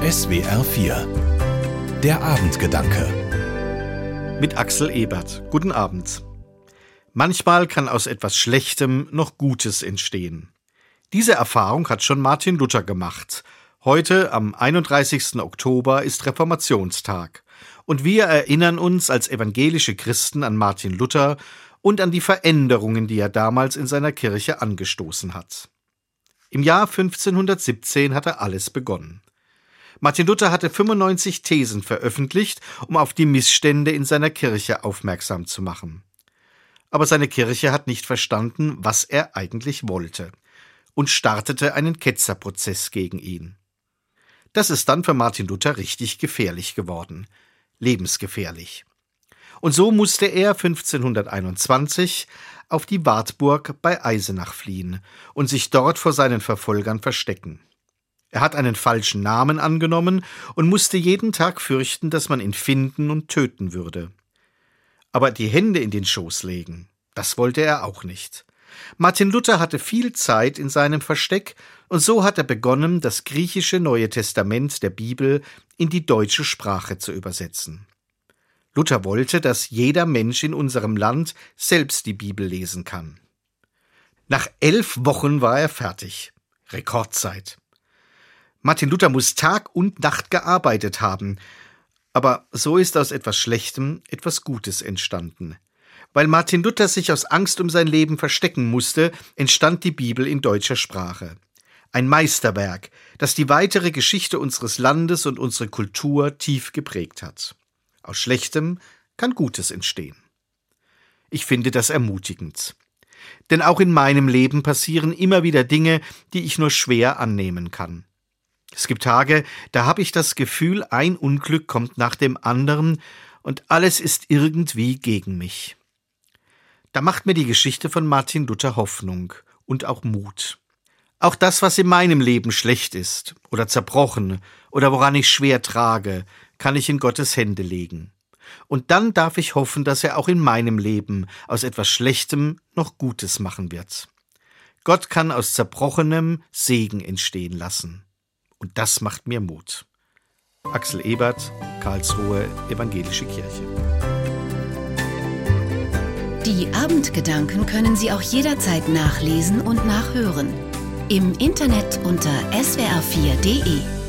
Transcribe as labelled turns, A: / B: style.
A: SWR 4 Der Abendgedanke
B: Mit Axel Ebert. Guten Abend. Manchmal kann aus etwas Schlechtem noch Gutes entstehen. Diese Erfahrung hat schon Martin Luther gemacht. Heute, am 31. Oktober, ist Reformationstag. Und wir erinnern uns als evangelische Christen an Martin Luther und an die Veränderungen, die er damals in seiner Kirche angestoßen hat. Im Jahr 1517 hatte alles begonnen. Martin Luther hatte 95 Thesen veröffentlicht, um auf die Missstände in seiner Kirche aufmerksam zu machen. Aber seine Kirche hat nicht verstanden, was er eigentlich wollte und startete einen Ketzerprozess gegen ihn. Das ist dann für Martin Luther richtig gefährlich geworden, lebensgefährlich. Und so musste er 1521 auf die Wartburg bei Eisenach fliehen und sich dort vor seinen Verfolgern verstecken. Er hat einen falschen Namen angenommen und musste jeden Tag fürchten, dass man ihn finden und töten würde. Aber die Hände in den Schoß legen, das wollte er auch nicht. Martin Luther hatte viel Zeit in seinem Versteck, und so hat er begonnen, das griechische Neue Testament der Bibel in die deutsche Sprache zu übersetzen. Luther wollte, dass jeder Mensch in unserem Land selbst die Bibel lesen kann. Nach elf Wochen war er fertig. Rekordzeit. Martin Luther muss Tag und Nacht gearbeitet haben. Aber so ist aus etwas Schlechtem etwas Gutes entstanden. Weil Martin Luther sich aus Angst um sein Leben verstecken musste, entstand die Bibel in deutscher Sprache. Ein Meisterwerk, das die weitere Geschichte unseres Landes und unsere Kultur tief geprägt hat. Aus Schlechtem kann Gutes entstehen. Ich finde das ermutigend. Denn auch in meinem Leben passieren immer wieder Dinge, die ich nur schwer annehmen kann. Es gibt Tage, da habe ich das Gefühl, ein Unglück kommt nach dem anderen und alles ist irgendwie gegen mich. Da macht mir die Geschichte von Martin Luther Hoffnung und auch Mut. Auch das, was in meinem Leben schlecht ist oder zerbrochen oder woran ich schwer trage, kann ich in Gottes Hände legen. Und dann darf ich hoffen, dass er auch in meinem Leben aus etwas Schlechtem noch Gutes machen wird. Gott kann aus Zerbrochenem Segen entstehen lassen. Und das macht mir Mut. Axel Ebert, Karlsruhe Evangelische Kirche.
C: Die Abendgedanken können Sie auch jederzeit nachlesen und nachhören. Im Internet unter swr4.de.